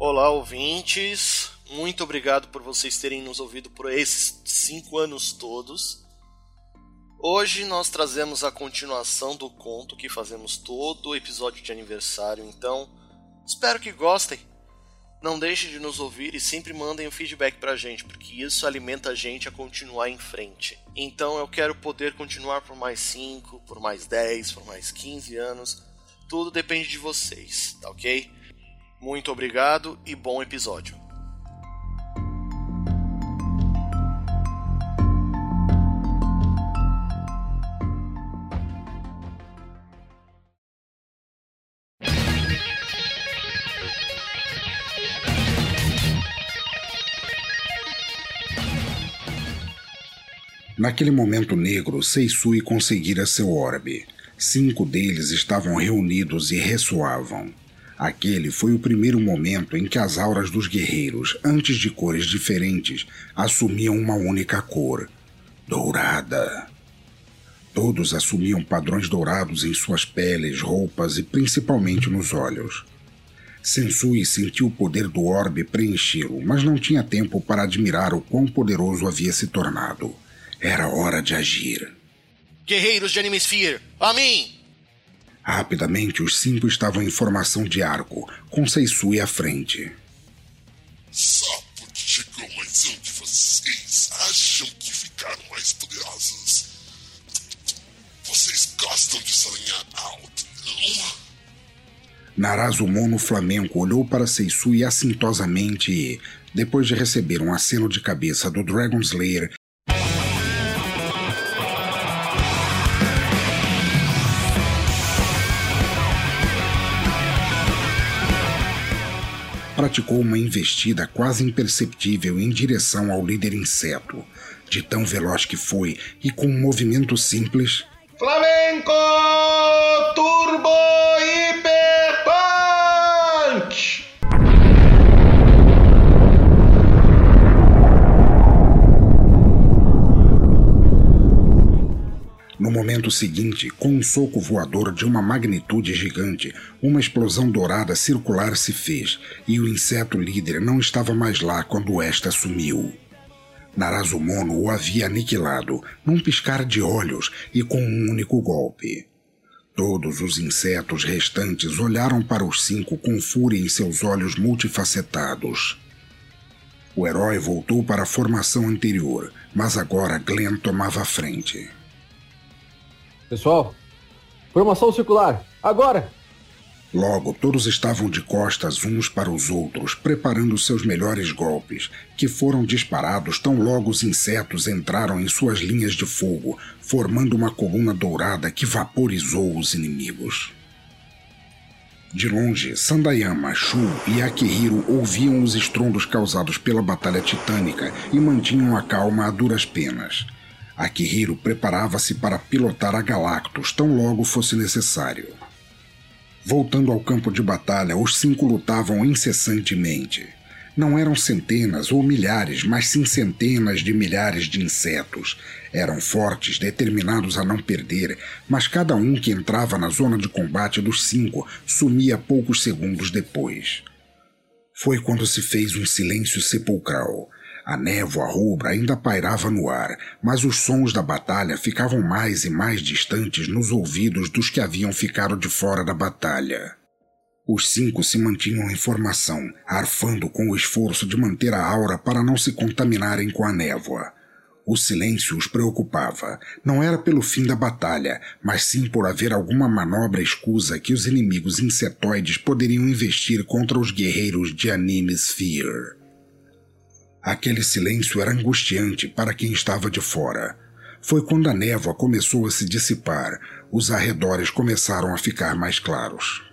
Olá, ouvintes. Muito obrigado por vocês terem nos ouvido por esses cinco anos todos. Hoje nós trazemos a continuação do conto que fazemos todo o episódio de aniversário, então espero que gostem. Não deixem de nos ouvir e sempre mandem o feedback pra gente, porque isso alimenta a gente a continuar em frente. Então eu quero poder continuar por mais 5, por mais 10, por mais 15 anos. Tudo depende de vocês, tá ok? Muito obrigado e bom episódio. Naquele momento negro, Seisui conseguira seu orbe. Cinco deles estavam reunidos e ressoavam. Aquele foi o primeiro momento em que as auras dos guerreiros, antes de cores diferentes, assumiam uma única cor: dourada. Todos assumiam padrões dourados em suas peles, roupas e principalmente nos olhos. Sensui sentiu o poder do orbe preenchê-lo, mas não tinha tempo para admirar o quão poderoso havia se tornado. Era hora de agir. Guerreiros de Animesphere, a mim! Rapidamente, os cinco estavam em formação de arco, com Seisui à frente. Só porque chegou de vocês acham que ficaram mais poderosos. Vocês gostam de sonhar alto, não? Narazumono Flamengo olhou para Seisui assintosamente e, depois de receber um aceno de cabeça do Dragon Slayer, praticou uma investida quase imperceptível em direção ao líder inseto. De tão veloz que foi e com um movimento simples. Flamenco Turbo momento seguinte, com um soco voador de uma magnitude gigante, uma explosão dourada circular se fez e o inseto líder não estava mais lá quando esta sumiu. Narazumono o havia aniquilado num piscar de olhos e com um único golpe. Todos os insetos restantes olharam para os cinco com fúria em seus olhos multifacetados. O herói voltou para a formação anterior, mas agora Glenn tomava a frente. Pessoal, formação circular, agora! Logo, todos estavam de costas uns para os outros, preparando seus melhores golpes, que foram disparados tão logo os insetos entraram em suas linhas de fogo, formando uma coluna dourada que vaporizou os inimigos. De longe, Sandayama, Shu e Akihiro ouviam os estrondos causados pela batalha titânica e mantinham a calma a duras penas. Akihiro preparava-se para pilotar a Galactus tão logo fosse necessário. Voltando ao campo de batalha, os cinco lutavam incessantemente. Não eram centenas ou milhares, mas sim centenas de milhares de insetos. Eram fortes, determinados a não perder, mas cada um que entrava na zona de combate dos cinco sumia poucos segundos depois. Foi quando se fez um silêncio sepulcral. A névoa rubra ainda pairava no ar, mas os sons da batalha ficavam mais e mais distantes nos ouvidos dos que haviam ficado de fora da batalha. Os cinco se mantinham em formação, arfando com o esforço de manter a aura para não se contaminarem com a névoa. O silêncio os preocupava. Não era pelo fim da batalha, mas sim por haver alguma manobra escusa que os inimigos insetoides poderiam investir contra os guerreiros de Anime Sphere. Aquele silêncio era angustiante para quem estava de fora. Foi quando a névoa começou a se dissipar, os arredores começaram a ficar mais claros.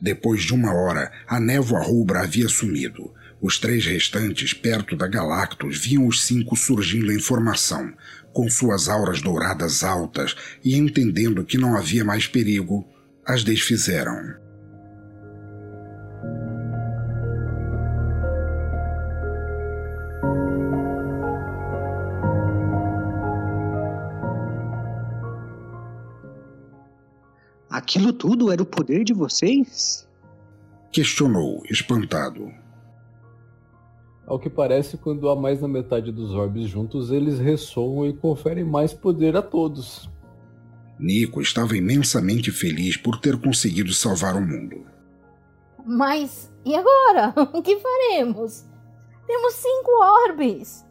Depois de uma hora, a névoa rubra havia sumido. Os três restantes, perto da Galactus, viam os cinco surgindo em formação, com suas auras douradas altas, e entendendo que não havia mais perigo, as desfizeram. Aquilo tudo era o poder de vocês? Questionou, espantado. Ao que parece, quando há mais da metade dos orbes juntos, eles ressoam e conferem mais poder a todos. Nico estava imensamente feliz por ter conseguido salvar o mundo. Mas e agora? O que faremos? Temos cinco orbes.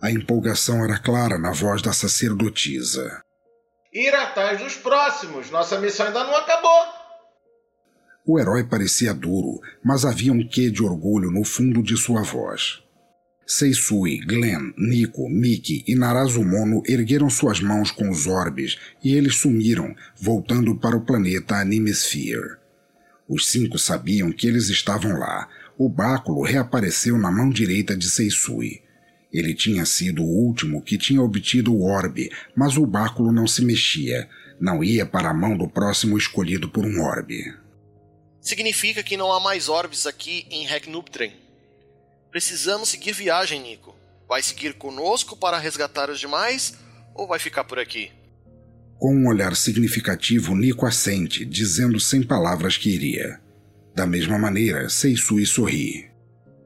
A empolgação era clara na voz da sacerdotisa. Ir atrás dos próximos. Nossa missão ainda não acabou. O herói parecia duro, mas havia um quê de orgulho no fundo de sua voz. Seisui, Glenn, Nico, Mickey e Narazumono ergueram suas mãos com os orbes e eles sumiram, voltando para o planeta Animesphere. Os cinco sabiam que eles estavam lá. O báculo reapareceu na mão direita de Seisui. Ele tinha sido o último que tinha obtido o orbe, mas o báculo não se mexia. Não ia para a mão do próximo escolhido por um orbe. Significa que não há mais orbes aqui em Regnubdren. Precisamos seguir viagem, Nico. Vai seguir conosco para resgatar os demais ou vai ficar por aqui? Com um olhar significativo, Nico assente, dizendo sem palavras que iria. Da mesma maneira, Seisui sorri.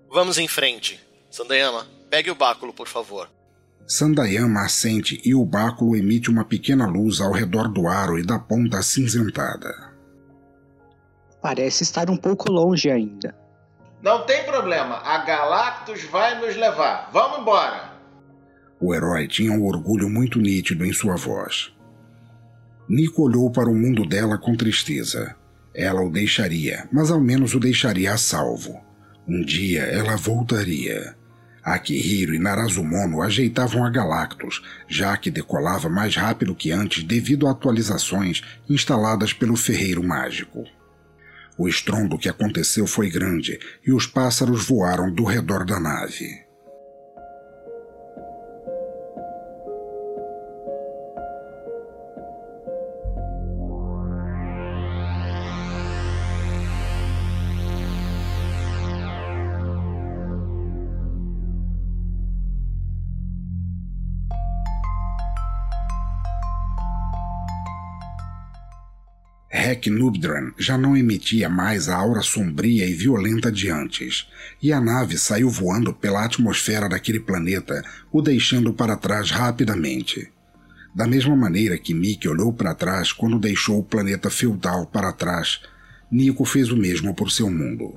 Vamos em frente. Sandayama, pegue o báculo, por favor. Sandayama assente e o báculo emite uma pequena luz ao redor do aro e da ponta acinzentada. Parece estar um pouco longe ainda. Não tem problema. A Galactus vai nos levar. Vamos embora. O herói tinha um orgulho muito nítido em sua voz. Nico olhou para o mundo dela com tristeza. Ela o deixaria, mas ao menos o deixaria a salvo. Um dia ela voltaria. Akihiro e Narazumono ajeitavam a Galactus, já que decolava mais rápido que antes devido a atualizações instaladas pelo ferreiro mágico. O estrondo que aconteceu foi grande e os pássaros voaram do redor da nave. Nubdran já não emitia mais a aura sombria e violenta de antes, e a nave saiu voando pela atmosfera daquele planeta, o deixando para trás rapidamente. Da mesma maneira que Mickey olhou para trás quando deixou o planeta feudal para trás, Nico fez o mesmo por seu mundo.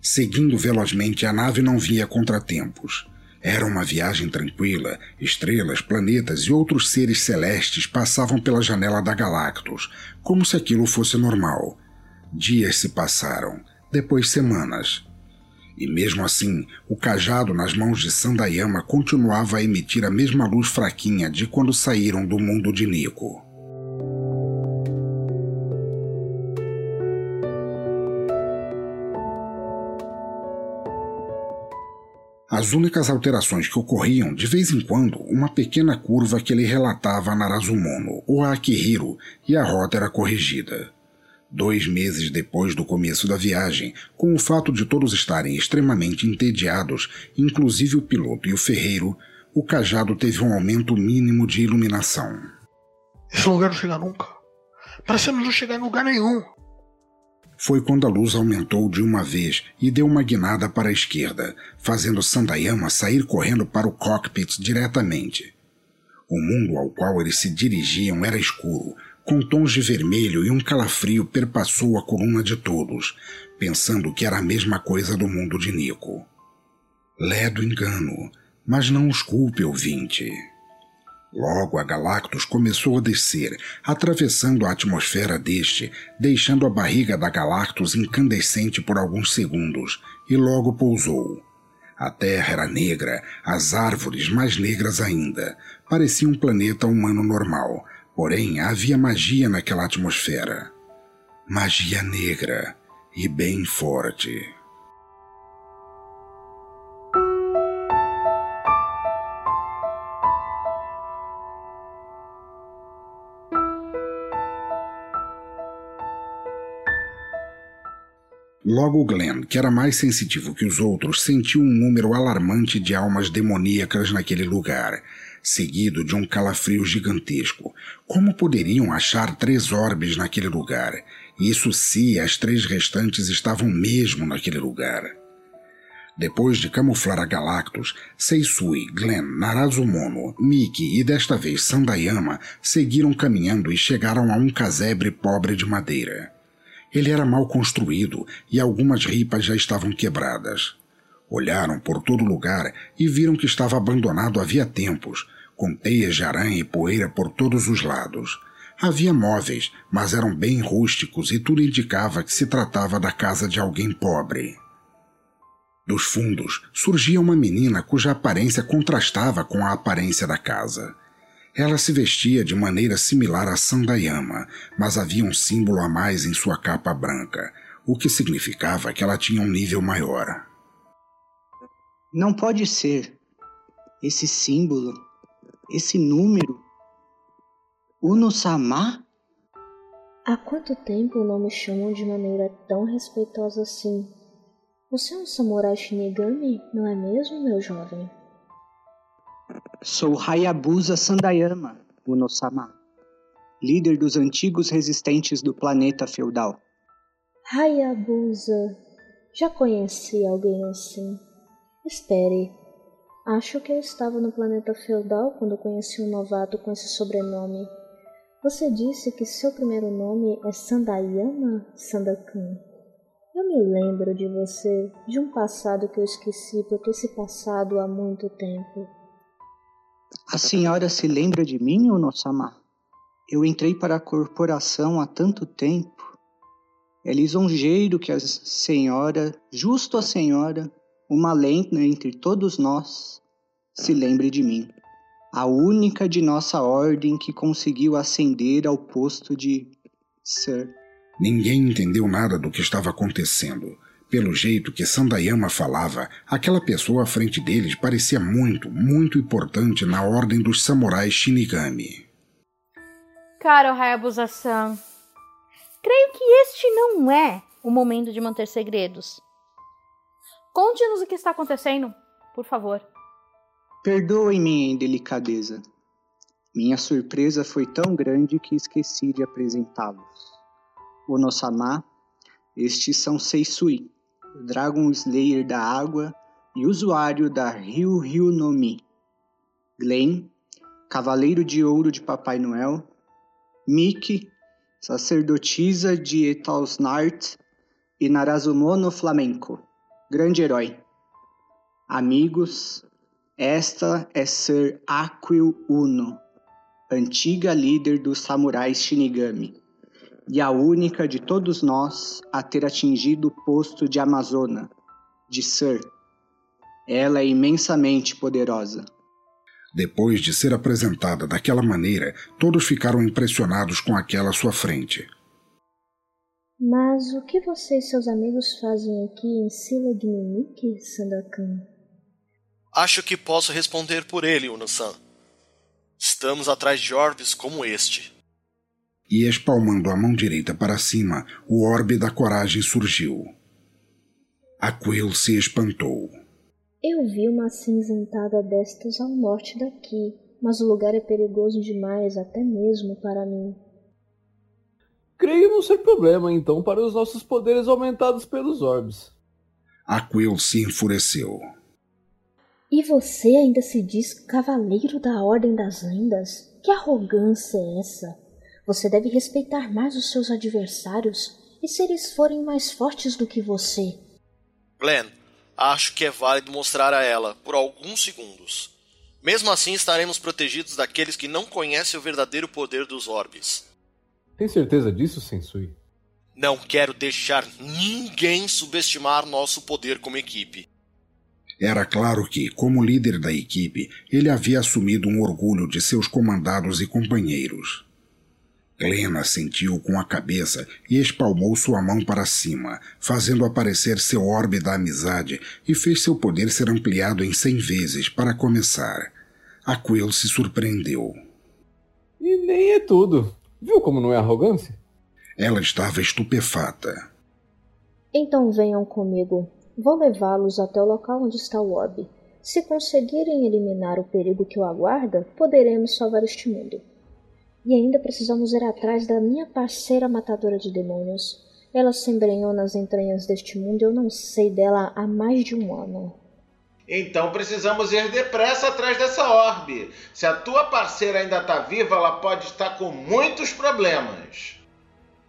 Seguindo velozmente, a nave não via contratempos. Era uma viagem tranquila. Estrelas, planetas e outros seres celestes passavam pela janela da Galactus, como se aquilo fosse normal. Dias se passaram, depois semanas. E mesmo assim, o cajado nas mãos de Sandayama continuava a emitir a mesma luz fraquinha de quando saíram do mundo de Nico. As únicas alterações que ocorriam, de vez em quando, uma pequena curva que ele relatava a Narazumono ou a Akihiro, e a rota era corrigida. Dois meses depois do começo da viagem, com o fato de todos estarem extremamente entediados, inclusive o piloto e o ferreiro, o cajado teve um aumento mínimo de iluminação. Esse lugar não chega nunca. Parecemos não chegar em lugar nenhum foi quando a luz aumentou de uma vez e deu uma guinada para a esquerda, fazendo Sandayama sair correndo para o cockpit diretamente. O mundo ao qual eles se dirigiam era escuro, com tons de vermelho e um calafrio perpassou a coluna de todos, pensando que era a mesma coisa do mundo de Nico. Ledo engano, mas não os culpe, ouvinte. Logo, a Galactus começou a descer, atravessando a atmosfera deste, deixando a barriga da Galactus incandescente por alguns segundos, e logo pousou. A Terra era negra, as árvores mais negras ainda. Parecia um planeta humano normal, porém havia magia naquela atmosfera. Magia negra e bem forte. Logo Glenn, que era mais sensitivo que os outros, sentiu um número alarmante de almas demoníacas naquele lugar, seguido de um calafrio gigantesco. Como poderiam achar três orbes naquele lugar? Isso se as três restantes estavam mesmo naquele lugar. Depois de camuflar a Galactus, Seisui, Glenn, Narazumono, Miki e desta vez Sandayama seguiram caminhando e chegaram a um casebre pobre de madeira. Ele era mal construído e algumas ripas já estavam quebradas. Olharam por todo lugar e viram que estava abandonado havia tempos, com teias de aranha e poeira por todos os lados. Havia móveis, mas eram bem rústicos e tudo indicava que se tratava da casa de alguém pobre. Dos fundos surgia uma menina cuja aparência contrastava com a aparência da casa. Ela se vestia de maneira similar a Sandayama, mas havia um símbolo a mais em sua capa branca, o que significava que ela tinha um nível maior. Não pode ser. Esse símbolo, esse número. Uno-sama? Há quanto tempo não me chamam de maneira tão respeitosa assim? Você é um samurai Shinigami, não é mesmo, meu jovem? Sou Hayabusa Sandayama, Uno-sama, líder dos antigos resistentes do planeta feudal. Hayabusa. Já conheci alguém assim. Espere. Acho que eu estava no planeta feudal quando conheci um novato com esse sobrenome. Você disse que seu primeiro nome é Sandayama Sandakan. Eu me lembro de você, de um passado que eu esqueci porque esse passado há muito tempo. A senhora se lembra de mim, Onosama? Eu entrei para a corporação há tanto tempo. É lisonjeiro que a senhora, justo a senhora, uma lenda entre todos nós, se lembre de mim. A única de nossa ordem que conseguiu ascender ao posto de Sir. Ninguém entendeu nada do que estava acontecendo. Pelo jeito que Sandayama falava, aquela pessoa à frente deles parecia muito, muito importante na ordem dos samurais Shinigami. Caro Hayabusa-san, creio que este não é o momento de manter segredos. Conte-nos o que está acontecendo, por favor. Perdoe minha indelicadeza. Minha surpresa foi tão grande que esqueci de apresentá-los. Onosama, estes são Seisui, Dragon Slayer da Água e usuário da Ryu Ryu no Mi. Glenn, Cavaleiro de Ouro de Papai Noel. Miki, sacerdotisa de Etalsnart e Narazumono Flamenco, grande herói. Amigos, esta é Sir Aquil Uno, antiga líder dos samurais Shinigami e a única de todos nós a ter atingido o posto de Amazona, de Sir. Ela é imensamente poderosa. Depois de ser apresentada daquela maneira, todos ficaram impressionados com aquela à sua frente. Mas o que você e seus amigos fazem aqui em Sila Gnimiki, Sandakan? Acho que posso responder por ele, Uno-san. Estamos atrás de orbes como este. E espalmando a mão direita para cima, o orbe da coragem surgiu. Aquil se espantou. Eu vi uma acinzentada destas ao norte daqui, mas o lugar é perigoso demais até mesmo para mim. Creio não ser problema, então, para os nossos poderes aumentados pelos orbes. Aquil se enfureceu. E você ainda se diz cavaleiro da Ordem das Lendas? Que arrogância é essa? Você deve respeitar mais os seus adversários e se eles forem mais fortes do que você. Glenn, acho que é válido mostrar a ela por alguns segundos. Mesmo assim, estaremos protegidos daqueles que não conhecem o verdadeiro poder dos orbes. Tem certeza disso, Sensui? Não quero deixar ninguém subestimar nosso poder como equipe. Era claro que, como líder da equipe, ele havia assumido um orgulho de seus comandados e companheiros. Helena sentiu com a cabeça e espalmou sua mão para cima, fazendo aparecer seu orbe da amizade e fez seu poder ser ampliado em cem vezes para começar. Aquil se surpreendeu. E nem é tudo. Viu como não é arrogância? Ela estava estupefata. Então venham comigo. Vou levá-los até o local onde está o orbe. Se conseguirem eliminar o perigo que o aguarda, poderemos salvar este mundo. E ainda precisamos ir atrás da minha parceira matadora de demônios. Ela se embrenhou nas entranhas deste mundo e eu não sei dela há mais de um ano. Então precisamos ir depressa atrás dessa orbe. Se a tua parceira ainda está viva, ela pode estar com muitos problemas.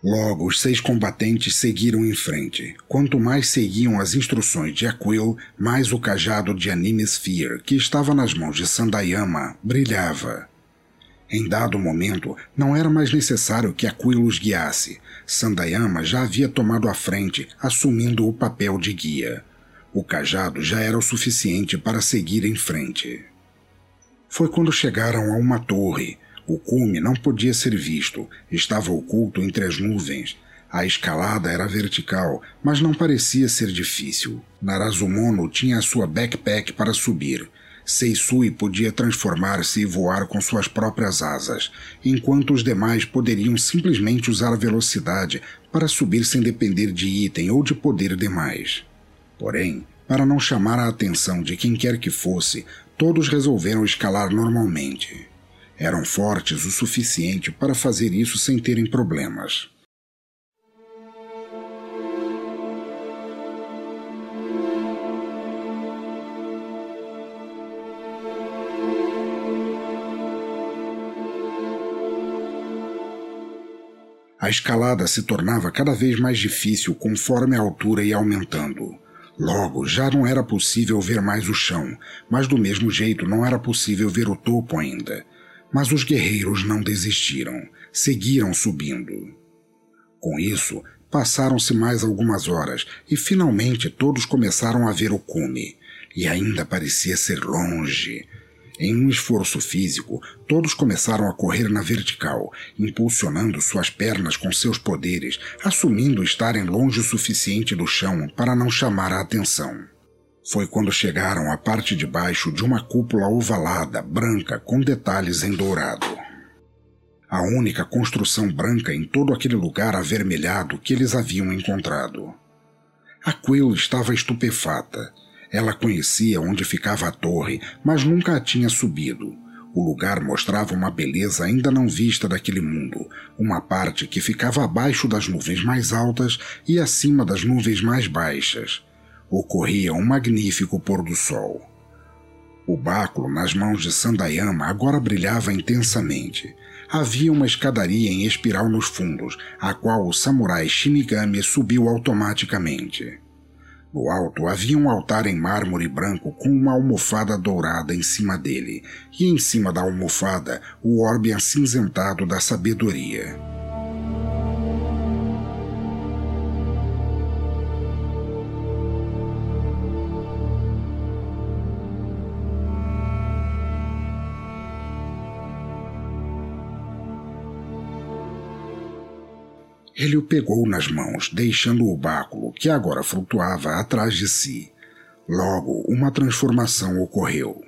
Logo, os seis combatentes seguiram em frente. Quanto mais seguiam as instruções de Aquil, mais o cajado de Anime Sphere, que estava nas mãos de Sandayama, brilhava. Em dado momento, não era mais necessário que Aquil os guiasse. Sandayama já havia tomado a frente, assumindo o papel de guia. O cajado já era o suficiente para seguir em frente. Foi quando chegaram a uma torre. O cume não podia ser visto, estava oculto entre as nuvens. A escalada era vertical, mas não parecia ser difícil. Narazumono tinha a sua backpack para subir. Seisui podia transformar-se e voar com suas próprias asas, enquanto os demais poderiam simplesmente usar a velocidade para subir sem depender de item ou de poder demais. Porém, para não chamar a atenção de quem quer que fosse, todos resolveram escalar normalmente. Eram fortes o suficiente para fazer isso sem terem problemas. A escalada se tornava cada vez mais difícil conforme a altura ia aumentando. Logo, já não era possível ver mais o chão, mas do mesmo jeito não era possível ver o topo ainda. Mas os guerreiros não desistiram, seguiram subindo. Com isso, passaram-se mais algumas horas e finalmente todos começaram a ver o cume. E ainda parecia ser longe, em um esforço físico, todos começaram a correr na vertical, impulsionando suas pernas com seus poderes, assumindo estarem longe o suficiente do chão para não chamar a atenção. Foi quando chegaram à parte de baixo de uma cúpula ovalada, branca, com detalhes em dourado. A única construção branca em todo aquele lugar avermelhado que eles haviam encontrado. A Quill estava estupefata ela conhecia onde ficava a torre, mas nunca a tinha subido. O lugar mostrava uma beleza ainda não vista daquele mundo, uma parte que ficava abaixo das nuvens mais altas e acima das nuvens mais baixas. Ocorria um magnífico pôr do sol. O báculo nas mãos de Sandayama agora brilhava intensamente. Havia uma escadaria em espiral nos fundos, a qual o samurai Shinigami subiu automaticamente. No alto havia um altar em mármore branco com uma almofada dourada em cima dele, e em cima da almofada o orbe acinzentado da sabedoria. Ele o pegou nas mãos, deixando o báculo, que agora flutuava atrás de si. Logo, uma transformação ocorreu.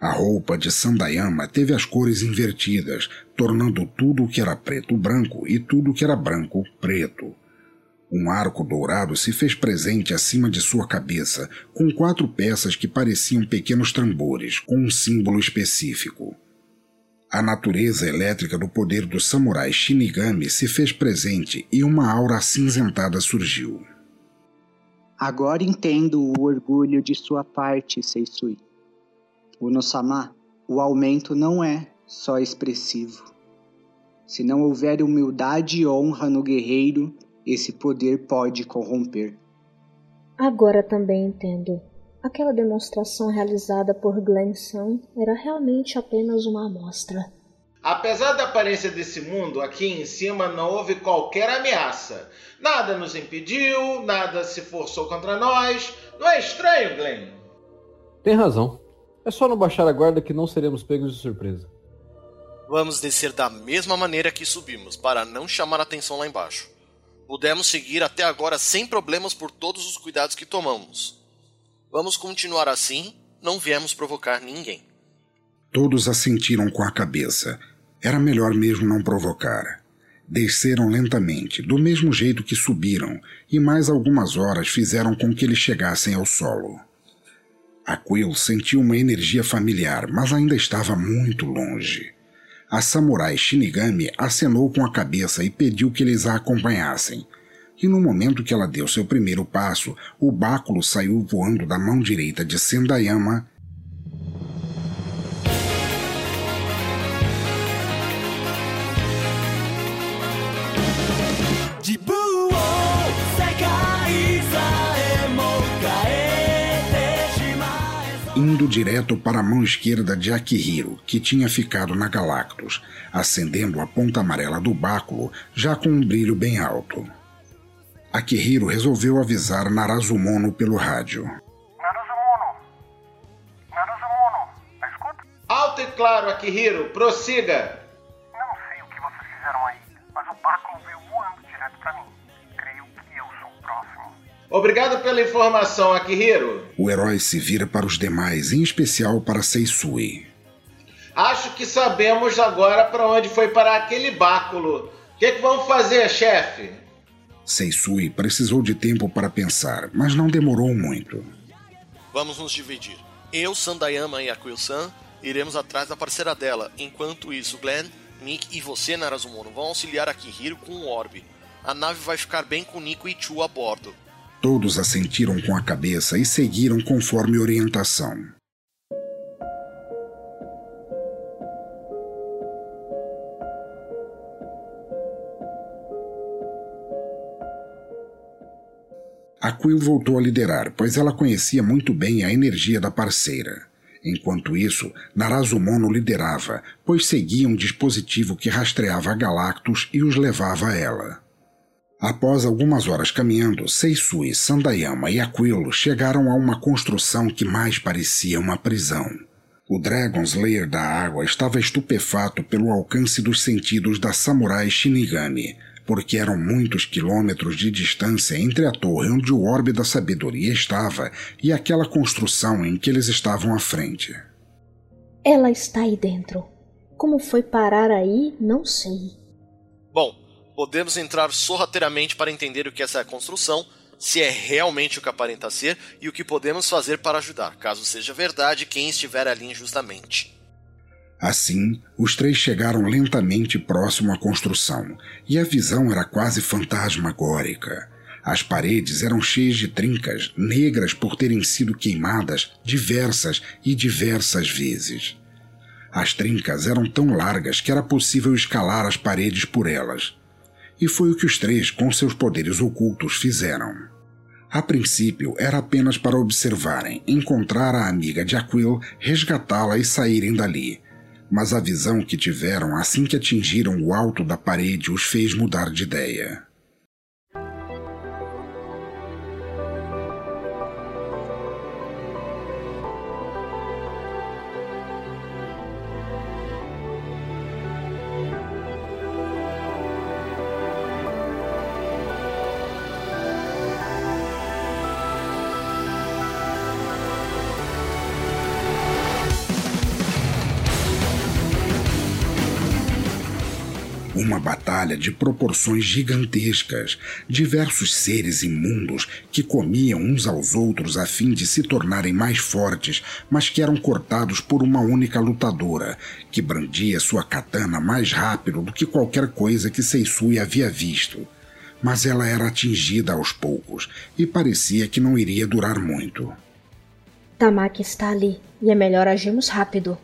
A roupa de Sandayama teve as cores invertidas, tornando tudo o que era preto branco e tudo o que era branco preto. Um arco dourado se fez presente acima de sua cabeça, com quatro peças que pareciam pequenos tambores, com um símbolo específico. A natureza elétrica do poder do samurai Shinigami se fez presente e uma aura acinzentada surgiu. Agora entendo o orgulho de sua parte, Seisui. Uno-sama, o aumento não é só expressivo. Se não houver humildade e honra no guerreiro, esse poder pode corromper. Agora também entendo. Aquela demonstração realizada por Glenn Sun era realmente apenas uma amostra. Apesar da aparência desse mundo, aqui em cima não houve qualquer ameaça. Nada nos impediu, nada se forçou contra nós. Não é estranho, Glenn? Tem razão. É só não baixar a guarda que não seremos pegos de surpresa. Vamos descer da mesma maneira que subimos, para não chamar atenção lá embaixo. Pudemos seguir até agora sem problemas por todos os cuidados que tomamos. Vamos continuar assim, não viemos provocar ninguém. Todos assentiram com a cabeça. Era melhor mesmo não provocar. Desceram lentamente, do mesmo jeito que subiram, e mais algumas horas fizeram com que eles chegassem ao solo. Aquil sentiu uma energia familiar, mas ainda estava muito longe. A samurai Shinigami acenou com a cabeça e pediu que eles a acompanhassem. E no momento que ela deu seu primeiro passo, o báculo saiu voando da mão direita de Sendayama indo direto para a mão esquerda de Akihiro, que tinha ficado na Galactus, acendendo a ponta amarela do báculo, já com um brilho bem alto. Akihiro resolveu avisar Narazumono pelo rádio. Narazumono! Narazumono! Escuta? Alto e claro, Akihiro, prossiga! Não sei o que vocês fizeram aí, mas o báculo veio voando direto para mim. Creio que eu sou o próximo. Obrigado pela informação, Akihiro. O herói se vira para os demais, em especial para Seisui. Acho que sabemos agora para onde foi parar aquele báculo. O que, que vamos fazer, chefe? Seisui precisou de tempo para pensar, mas não demorou muito. Vamos nos dividir. Eu, Sandayama e Aquil-san iremos atrás da parceira dela. Enquanto isso, Glenn, Nick e você, Narazumono, vão auxiliar Akihiro com o orbe. A nave vai ficar bem com Nico e Chu a bordo. Todos assentiram com a cabeça e seguiram conforme orientação. Quill voltou a liderar, pois ela conhecia muito bem a energia da parceira. Enquanto isso, Narazumono liderava, pois seguia um dispositivo que rastreava Galactus e os levava a ela. Após algumas horas caminhando, Seisui, Sandayama e Aquilo chegaram a uma construção que mais parecia uma prisão. O Dragon Slayer da água estava estupefato pelo alcance dos sentidos da samurai Shinigami, porque eram muitos quilômetros de distância entre a torre onde o orbe da sabedoria estava e aquela construção em que eles estavam à frente. Ela está aí dentro. Como foi parar aí, não sei. Bom, podemos entrar sorrateiramente para entender o que é essa construção, se é realmente o que aparenta ser e o que podemos fazer para ajudar, caso seja verdade quem estiver ali injustamente. Assim, os três chegaram lentamente próximo à construção, e a visão era quase fantasmagórica. As paredes eram cheias de trincas, negras por terem sido queimadas diversas e diversas vezes. As trincas eram tão largas que era possível escalar as paredes por elas. E foi o que os três, com seus poderes ocultos, fizeram. A princípio, era apenas para observarem, encontrar a amiga de Aquil, resgatá-la e saírem dali mas a visão que tiveram assim que atingiram o alto da parede os fez mudar de ideia. Batalha de proporções gigantescas, diversos seres imundos que comiam uns aos outros a fim de se tornarem mais fortes, mas que eram cortados por uma única lutadora, que brandia sua katana mais rápido do que qualquer coisa que Seisui havia visto. Mas ela era atingida aos poucos e parecia que não iria durar muito. Tamaki está ali e é melhor agirmos rápido.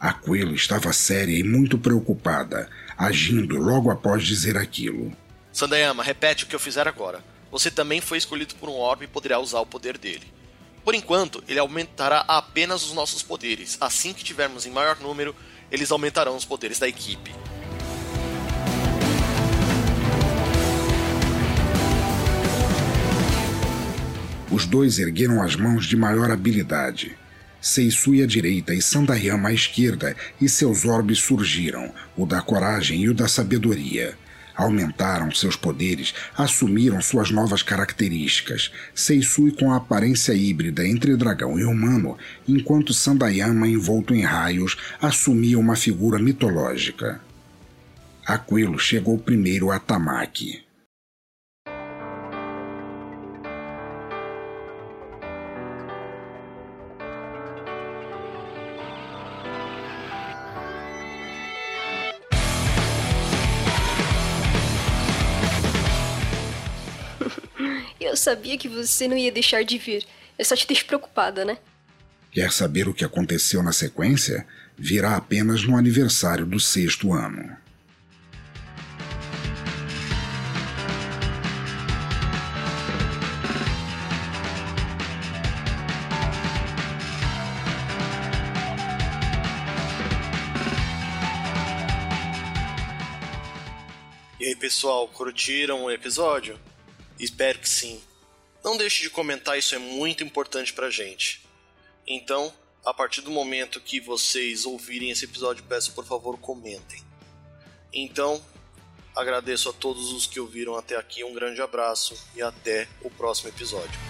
Aquilo estava séria e muito preocupada, agindo logo após dizer aquilo. Sandayama, repete o que eu fizer agora. Você também foi escolhido por um orbe e poderá usar o poder dele. Por enquanto, ele aumentará apenas os nossos poderes. Assim que tivermos em maior número, eles aumentarão os poderes da equipe. Os dois ergueram as mãos de maior habilidade. Seisui à direita e Sandayama à esquerda, e seus orbes surgiram, o da coragem e o da sabedoria. Aumentaram seus poderes, assumiram suas novas características. Seisui com a aparência híbrida entre dragão e humano, enquanto Sandayama, envolto em raios, assumia uma figura mitológica. Aquilo chegou primeiro a Tamaki. Sabia que você não ia deixar de vir. Eu só te deixo preocupada, né? Quer saber o que aconteceu na sequência? Virá apenas no aniversário do sexto ano. E aí, pessoal, curtiram o episódio? Espero que sim. Não deixe de comentar, isso é muito importante pra gente. Então, a partir do momento que vocês ouvirem esse episódio, peço por favor comentem. Então, agradeço a todos os que ouviram até aqui, um grande abraço e até o próximo episódio.